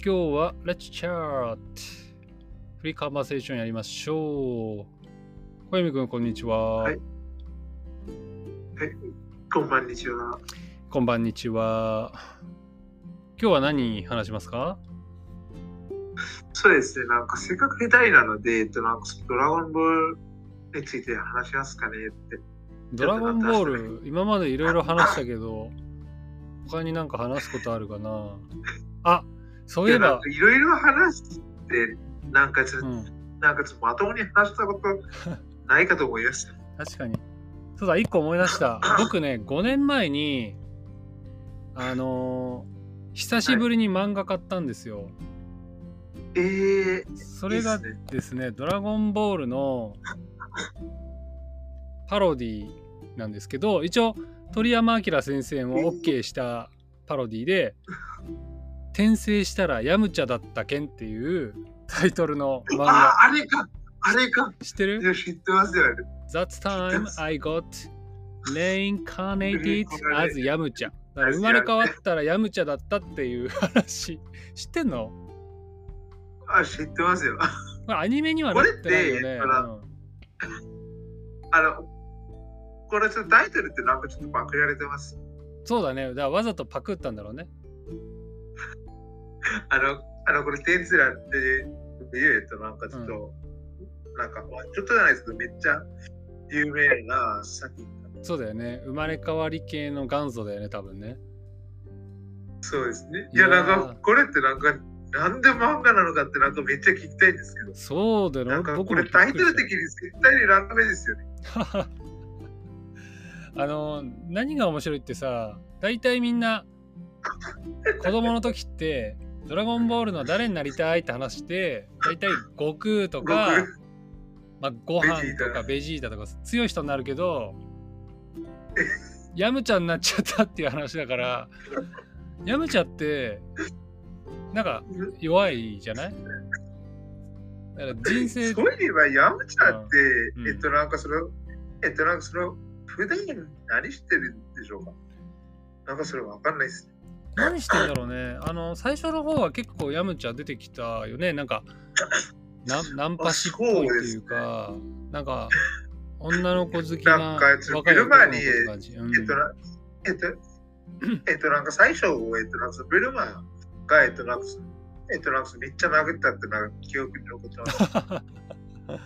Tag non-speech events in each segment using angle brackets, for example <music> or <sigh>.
今日は Let's Chat フリーカンバーセーションやりましょう。小泉くん、こんにちは。はいこんばんにちは。こんばんにちは。今日は何話しますか？そうですね、なんかせっかく下手なので、えっと、なんかドラゴンボールについて話しますかねって。ドラゴンボール、今までいろいろ話したけど、他になんか話すことあるかな？<laughs> あ、そういえばいろいろ話して、なんかちょっと、うん、なんかちょっとまともに話したこと <laughs> ないかと思います。確かに。そうだ、一個思い出した。<laughs> 僕ね、5年前に、あのー久しぶりに漫画買ったんですよ。えー、それがですね、ドラゴンボールのパロディなんですけど、一応、鳥山明先生も OK したパロディで、転生したらヤムチャだったけんっていうタイトルの漫画。あ、あれか、あれか。知ってる？知ってますよね。That 知って time I got reincarnated as ヤムチャ。だから生まれ変わったらヤムチャだったっていう話。知ってんの？あ、知ってますよ。これアニメにはなってないよね。あの、これちょっとタイトルってなんかちょっとパクられてます。そうだね。だからわざとパクったんだろうね。<laughs> あの、あの、これ、テンスラって言うと、なんかちょっと、なんか、まあちょっとじゃないですけど、めっちゃ有名な作品。そうだよね。生まれ変わり系の元祖だよね、多分ね。そうですね。いやーいや、なんか、これってなんか、なんで漫画なのかってなんかめっちゃ聞きたいんですけど、そうだよね。なんかこれタイトル的に絶対にラメですよね。<laughs> あの、何が面白いってさ、大体みんな、子供の時って、ドラゴンボールの誰になりたいって話して、大体悟空とか、まあ、ご飯とかベジータ。とか強い人になるけどヤムチャになっちゃったっていう話だからヤムチャってなんか弱いじゃない？だから人生そういえば、ヤムチャって、うん。えっと、なんかその、えっと、なんかその、普段何してるんでしょうか？なんかそれわかんないですね。何してんだろうねあの最初の方は結構ヤムチャ出てきたよねなんかなナンパ師っぽいっていうかなんか女の子好きな若い男の子って感じ、うんえっとな、えっと、えっと、なんか最初、えっと、なんかそのベルマンが、えっと、なんかえっと、なめっちゃ殴ったってなんか記憶に残ってます。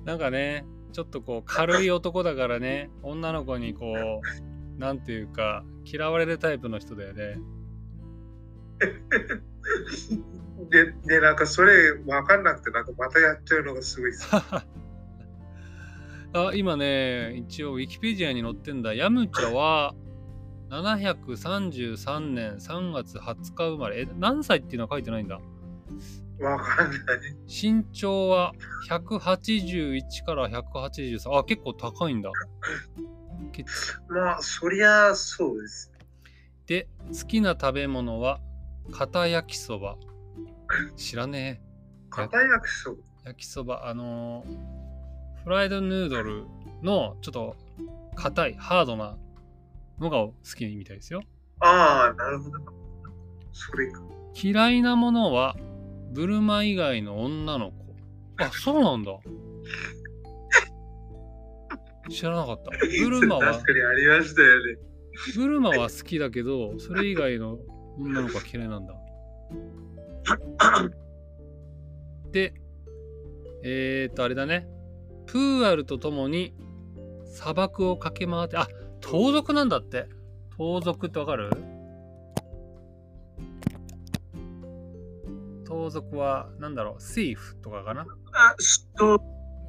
<laughs> なんかね、ちょっとこう軽い男だからね、女の子にこう、なんていうか、嫌われるタイプの人だよね。<laughs> で、で、なんかそれわかんなくて、なんかまたやっちゃうのがすごいです。<laughs> あ、今ね、一応ウィキペディアに載ってんだ。ヤムチャは733年3月20日生まれ。え、何歳っていうのは書いてないんだ。わかんない。身長は181から183。あ、結構高いんだ。け <laughs> まあ、そりゃそうです。で、好きな食べ物は片焼きそば。知らねえ。片焼きそば。焼きそば、あのーフライドヌードルのちょっと硬い、ハードなのが好きみたいですよ。ああ、なるほど。それか。嫌いなものはブルマ以外の女の子。あ、そうなんだ。知らなかった。ブルマは確、かにありましたよね。ブルマは好きだけど、それ以外の女の子は嫌いなんだ。<laughs> で、えー、っと、あれだね。プーアルと共に砂漠を駆け回って、あ、盗賊なんだって。盗賊ってわかる？盗賊は、なんだろう、セーフとかかな？あそう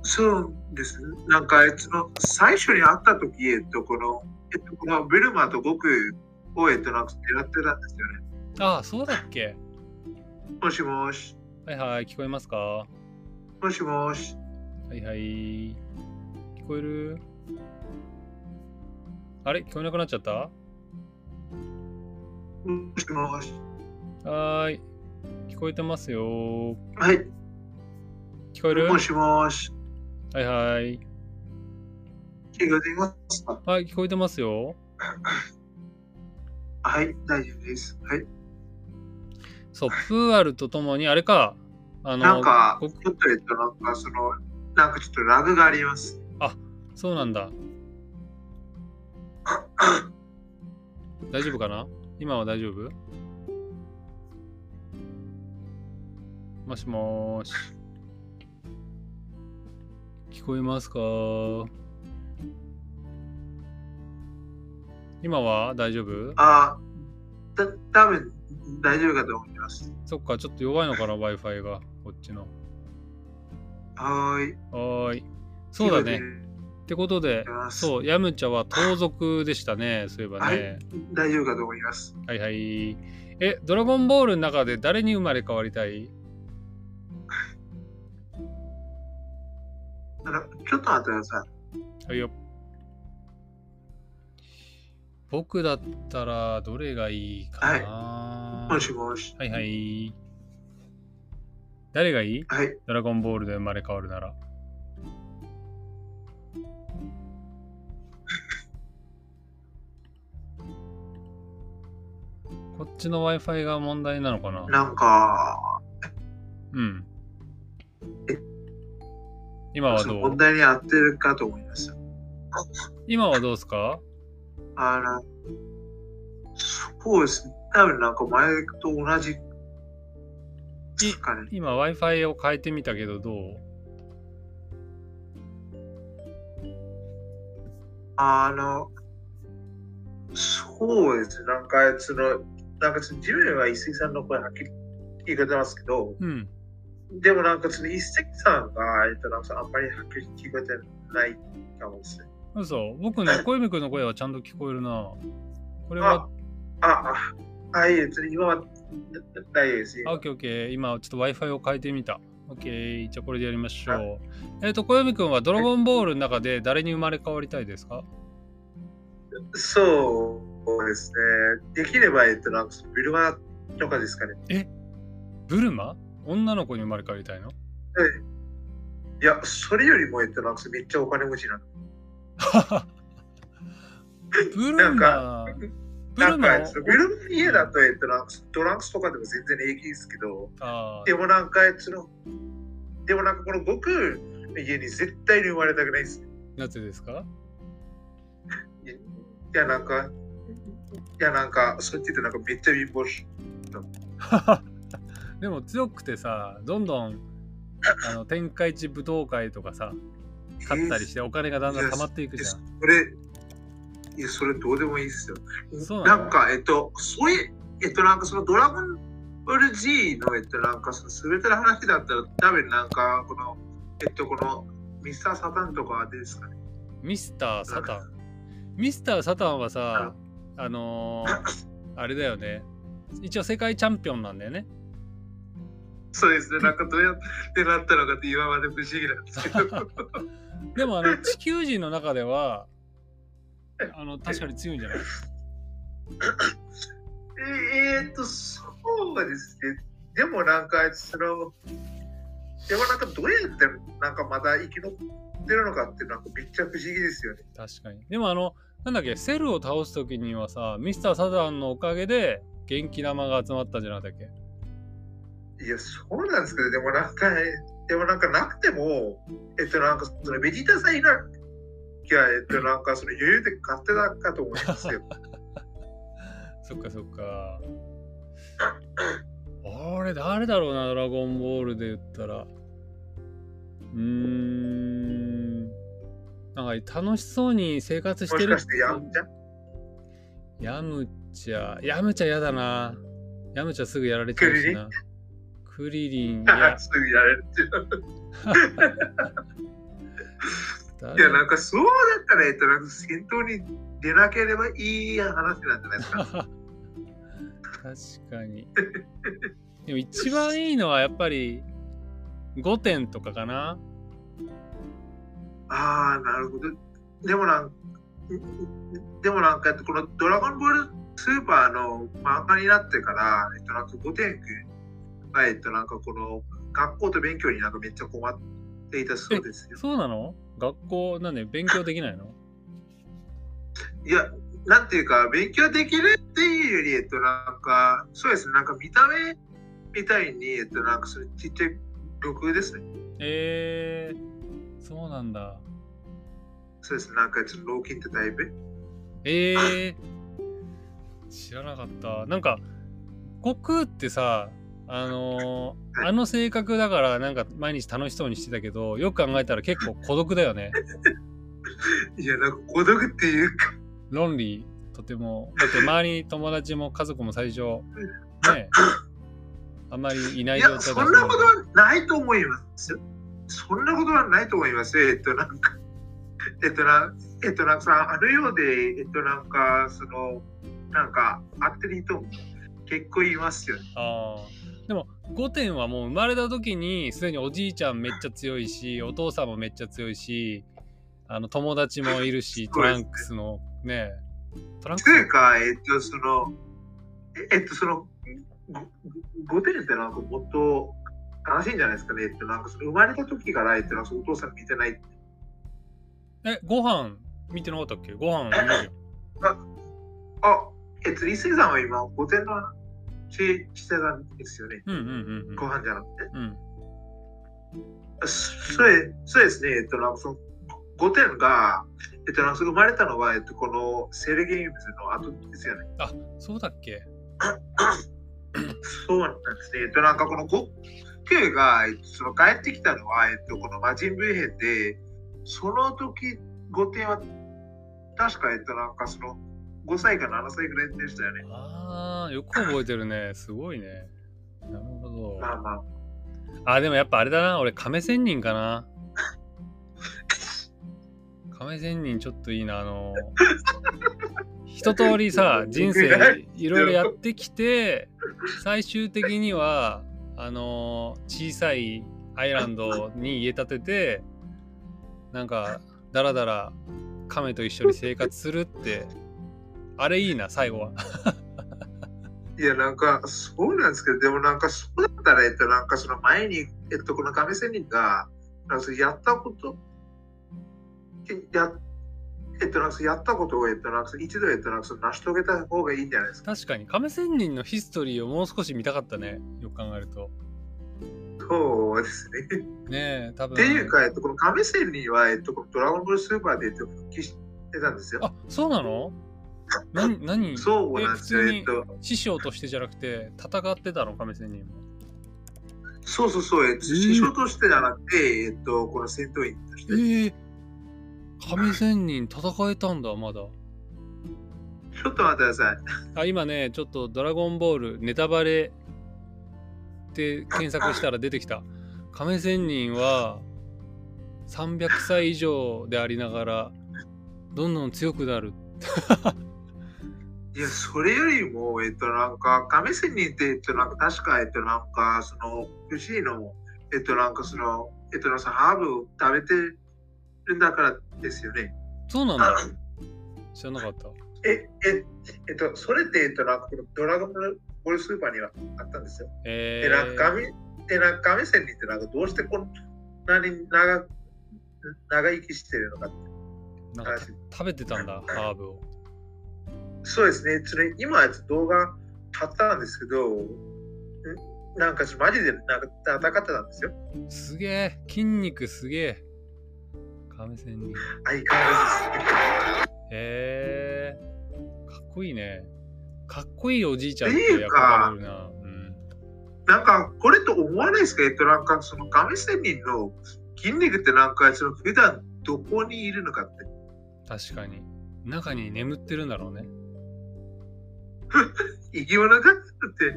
そうです。なんか、その最初に会った時、えっと、この、えっと、このベルマと僕を、えっと、なんか狙ってたんですよね。あ、そうだっけ？もしもし、はいはい、聞こえますか？もしもし、はいはい。聞こえる？あれ？聞こえなくなっちゃった？はもしもし。ーい。聞こえてますよ。はい、聞こえる？もしもし。はいはい。気が出ますか？はい、聞こえてますよ。はい、大丈夫です。はい。そう、プーアルとともに、あれか、あの、なんか、こちょっと、えっと、なんか、その、なんかちょっとラグがあります。そうなんだ。<laughs> 大丈夫かな？今は大丈夫？もしもーし。聞こえますか？今は大丈夫？あた多分大丈夫かと思います。そっか、ちょっと弱いのかな ?Wi-Fi が、こっちの。はーい。はーい。そうだね。ってことで、そう、ヤムチャは盗賊でしたね、そういえばね。大丈夫かと思います。はいはい。え、ドラゴンボールの中で誰に生まれ変わりたい？<laughs> ちょっと待ってください。はいよ。僕だったらどれがいいかな、もしもし。はい、はい。誰がいい？はい。ドラゴンボールで生まれ変わるなら。<laughs> こっちの Wi-Fi が問題なのかな？なんか、うん。今はどう？問題に合ってるかと思います。今はどうですか？あの、そうですね。多分なんか前と同じですかね。今 Wi-Fi を変えてみたけどどう？あの、そうですね。なんか、その、なんかその、自分は石井さんの声はっきり聞いてますけど、うん。でもなんかその一石さんが、えっと、なんかあんまりはっきり聞こえてないかもしれない。嘘？僕ね、小泉君の声はちゃんと聞こえるな。これは、あ、あ、はい、別に今は大丈夫ですあ、オッケーオッケー。今ちょっと Wi-Fi を変えてみた。オッケー。じゃあこれでやりましょう。えっ、と、小泉君はドラゴンボールの中で誰に生まれ変わりたいですか？そうですね。できれば、えっと、なんかビルマとかですかね。ブルマ？女の子に生まれ変わりたいの？いや、それよりも、えっと、なんかめっちゃお金持ちなの。ブルなんマか、ブルマなんか、ビルマの家だと、えっと、なんかトランクスとかでも全然平気ですけど、でもなんか、その、でもなんかこの僕の家に絶対に生まれたくないです。なぜですか？いや、なんか、いや、なんか、そう言っててなんかめっちゃ貧乏し。<laughs> でも強くてさ、どんどんあの天下一武道会とかさ、勝ったりしてお金がだんだん溜まっていくじゃん。それ、いや、それどうでもいいですよ。なの？なんか、えっと、そういう、えっと、なんかそのドラゴンボール G の、えっと、なんかその全ての話だったら、多分なんか、この、えっと、この、ミスター・サタンとかですかね？ミスター・サタン？ミスター・サタンはさ、あのー <laughs> あれだよね。一応世界チャンピオンなんだよね。そうですね、なんかどうやってなったのかって今まで不思議なんですけど。<laughs> でもあの地球人の中では、あの確かに強いんじゃない？えーっと、そうですね。でもなんか、その、でもなんかどうやってなんかまだ生き残ってるのかってなんかめっちゃ不思議ですよね。確かに。でもあの、なんだっけ、セルを倒すときにはさ、ミスター・サタンのおかげで元気玉が集まったんじゃなかったっけ？いや、そうなんですけど、でもなんか、でもなんかなくても、えっとなんかそのベジータさんいなきゃ、えっとなんかその余裕で勝ってたかと思いますよ。<laughs> そっかそっか。あれ、誰だろうな、ドラゴンボールで言ったら。うーん。なんか楽しそうに生活してるもしかしてやんちゃヤムチャ？ヤムチャやだな。ヤムチャすぐやられちゃうしな。クリリン。いや、すぐやれるっていう。誰いや、なんかそうだったら、えっと、なんか先頭に出なければいい話なんじゃないですか。確かに。でも一番いいのはやっぱり5点とかかな。ああ、なるほど。でもなんでもなんか、このドラゴンボールスーパーの漫画になってから、えっと、なんかゴテン君が、えっと、なんかこの学校と勉強になんかめっちゃ困っていたそうですよ。そうなの？学校なんで勉強できないの？いや、なんていうか、勉強できるっていうより、えっと、なんか、そうですね、なんか見た目みたいに、えっと、なんかそれちっちゃい毒ですね。えー、そうなんだ。そうです。なんか、その老金ってタイプ。えー、知らなかった。なんか、悟空ってさ、あのーはいあの性格だからなんか毎日楽しそうにしてたけど、よく考えたら結構孤独だよね。<laughs> いや、なんか孤独っていうか、ロンリー、とても。だって周りに友達も家族も最初、ね、あんまりいない状態そんなことはないと思いますよ。そんなことはないと思いますよ。えっと、なんか、えっとな、えっと、なんかさ、あるようで、えっと、なんか、その、なんか、アスリートも結構いますよね。あーでも5点はもう生まれた時にすでにおじいちゃんめっちゃ強いしお父さんもめっちゃ強いしあの友達もいるしトランクスのねトランクスというか、えっと、その、ええっと、その、ご5点ってなんかもっと悲しいんじゃないですかね。えっと、なんかその生まれた時から、えっと、なんかお父さん見てない。えご飯見てなかったっけ？ご飯見るじゃんあ、えっと、リセさんは今、5点の話してたんですよね。うんうんご飯じゃなくて。うんそれそうですね、えっと、なんかその5点が、えっと、なんか生まれたのは、えっと、このセルゲームズの後ですよね。あそうだっけ？<coughs> そうなんですね。えっと、なんかこの5 9が、えっと、その帰ってきたのは、えっと、この魔人ブー編で、その時5点は、確か、えっと、なんかその5歳か7歳ぐらいでしたよね。あーよく覚えてるね。<laughs> すごいね。なるほど。まあまあ。あでもやっぱあれだな。俺亀仙人かな。亀仙人ちょっといいな。あの一通りさ人生いろいろやってきて最終的にはあの小さいアイランドに家建ててなんかだらだら亀と一緒に生活するってあれいいな最後は。<laughs> いや、なんか、そうなんですけど、でもなんか、そうだったら、えっと、なんか、その前に、えっと、この亀仙人が、なんかやったこと、や、えっと、なんかやったことを、えっと、なんか一度、えっと、なんか成し遂げた方がいいんじゃないですか。確かに亀仙人のヒストリーをもう少し見たかったねよく考えると。そうですね。ねえ多分っていうか、えっと、この亀仙人は、えっと、このドラゴンボールスーパーで、えっと、復帰してたんですよ。あそうなの？何何？そうなんですよ。えっと、師匠としてじゃなくて戦ってたの亀仙人も。そうそうそう、えっと、ー師匠としてじゃなくて、えっと、この戦闘員として。ええ亀仙人戦えたんだまだ。ちょっと待ってください。あ今ねちょっと「ドラゴンボールネタバレ」って検索したら出てきた。亀仙人は300歳以上でありながらどんどん強くなる。いや、それよりも、えっと、なんか、亀仙人って、えっと、なんか、確か、えっと、なんか、その、牛の、えっと、なんか、その、えっと、なんか、ハーブを食べてるんだからですよね。そうなんだ。知らなかった。え、え、えっと、それって、えっと、なんか、このドラゴンボールスーパーにはあったんですよ。えで、なんか、ー、亀、で、なんか、亀仙人って、なんか、どうしてこんなに長、長生きしてるのかってなんか話。食べてたんだハーブを。そうですね。それ今動画貼ったんですけど、ん？なんかマジでなんか戦ってたんですよ。すげえ筋肉すげえ亀仙人。相変わらずへえかっこいいね。かっこいいおじいちゃんってっていうか憧れるな。うん。なんかこれと思わないですか？えっとなんかその亀仙人の筋肉ってなんかその普段どこにいるのかって。確かに。中に眠ってるんだろうね。生き物かって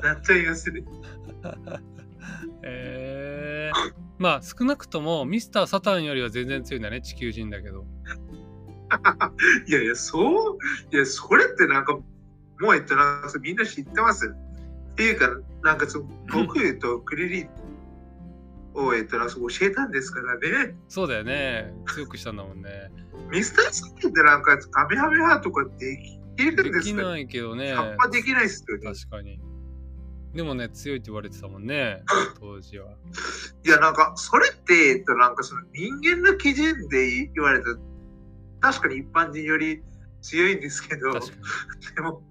<laughs> なっちゃいますね。へえまあ少なくともミスター・サタンよりは全然強いんだね地球人だけど。<laughs> いやいや、そう、いや、それってなんか、もうえっとなみんな知ってます？っていうか、なんかその僕とクリリンをえっとな教えたんですからね。そうだよね強くしたんだもんね。ミスター・スキンってなんかカメハメハとかできるんでですかきないけどね。葉っぱできないっすよね。確かに。でもね強いって言われてたもんね <laughs> 当時は。いや、なんか、それって、えっと、なんかその人間の基準で言われた確かに一般人より強いんですけど、確かに。でも、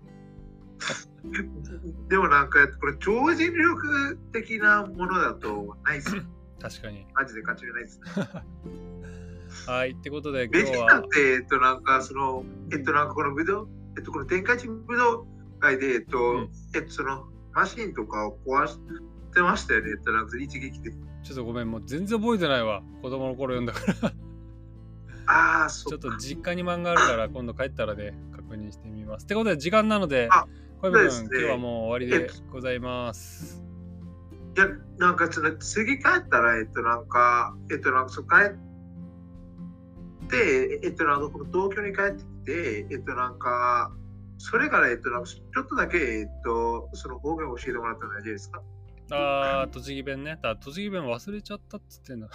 でもなんか、これ超人力的なものだとないっす。<laughs> 確かに。マジで感じないっす。<laughs> はい。ってことで、ベ今日は、ジータって、えっと、なんか、その、えっと、なんかこの武道、えっと、この天下一武道会で、えっと、うんえっと、その、マシンとかを壊してましたよね。えっと、なんか一撃で。ちょっとごめん、もう全然覚えてないわ。子供の頃読んだから。ああ、そちょっ。と実家に漫画あるから、今度帰ったらで確認してみます。ってことで、時間なのであ、小籔君、ね今日はもう終わりでございます。いや、なんかその次帰ったら、えっと、なんか、えっと、なんかそう帰って、えっと、なんか東京に帰ってきて、えっと、なんか、それから、えっと、なんかちょっとだけ、えっと、その方言を教えてもらったら大丈夫ですか？あー、栃木弁ね。だ栃木弁忘れちゃったっつってんの。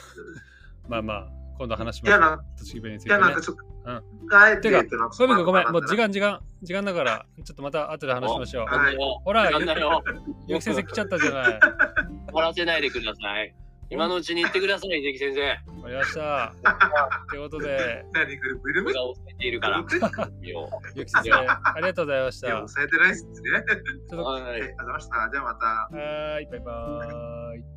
まあまあ、今度話しいや、ましょう。なん栃木弁についいや、てねなんか。そ、ん帰って、てかえっと、なんか小籔君ごめん、もうそ時間時間、時間だから、ちょっとまた後で話しましょう。はいほら。<laughs> ゆき先生来ちゃったじゃない。終わらせないでください。今のうちに言ってください、関先生。わかりました。ってことで、何これ、ブルブル？僕が抑えているから。い <laughs> よゆき先生、ありがとうございました。抑えてないっすね。っと、ははいありがとうございました。じゃあまた。ーい、バイバーイ。